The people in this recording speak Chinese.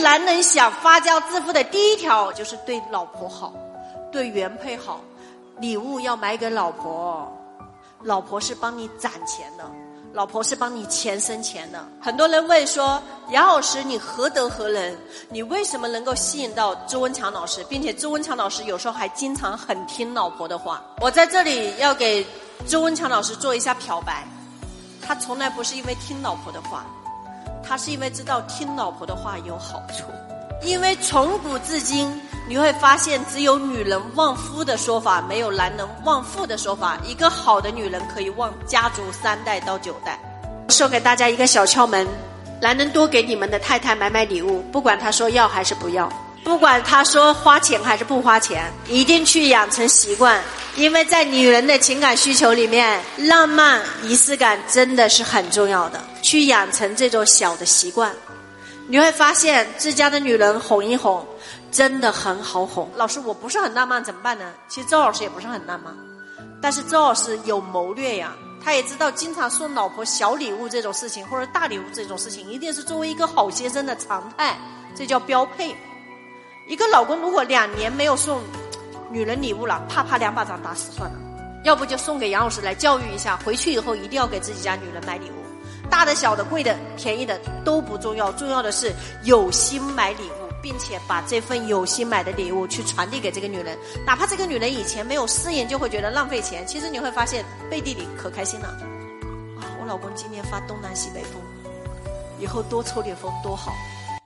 男人想发家致富的第一条就是对老婆好，对原配好，礼物要买给老婆，老婆是帮你攒钱的，老婆是帮你钱生钱的。很多人问说，杨老师你何德何能？你为什么能够吸引到周文强老师，并且周文强老师有时候还经常很听老婆的话？我在这里要给周文强老师做一下漂白，他从来不是因为听老婆的话。他是因为知道听老婆的话有好处，因为从古至今你会发现，只有女人旺夫的说法，没有男人旺妇的说法。一个好的女人可以旺家族三代到九代。送给大家一个小窍门：男人多给你们的太太买买礼物，不管他说要还是不要，不管他说花钱还是不花钱，一定去养成习惯。因为在女人的情感需求里面，浪漫仪式感真的是很重要的。去养成这种小的习惯，你会发现自家的女人哄一哄，真的很好哄。老师，我不是很浪漫，怎么办呢？其实周老师也不是很浪漫，但是周老师有谋略呀，他也知道经常送老婆小礼物这种事情，或者大礼物这种事情，一定是作为一个好先生的常态，这叫标配。一个老公如果两年没有送女人礼物了，啪啪两巴掌打死算了。要不就送给杨老师来教育一下，回去以后一定要给自己家女人买礼物。大的、小的、贵的、便宜的都不重要，重要的是有心买礼物，并且把这份有心买的礼物去传递给这个女人。哪怕这个女人以前没有私盐，就会觉得浪费钱，其实你会发现背地里可开心了。啊，我老公今年发东南西北风，以后多抽点风多好。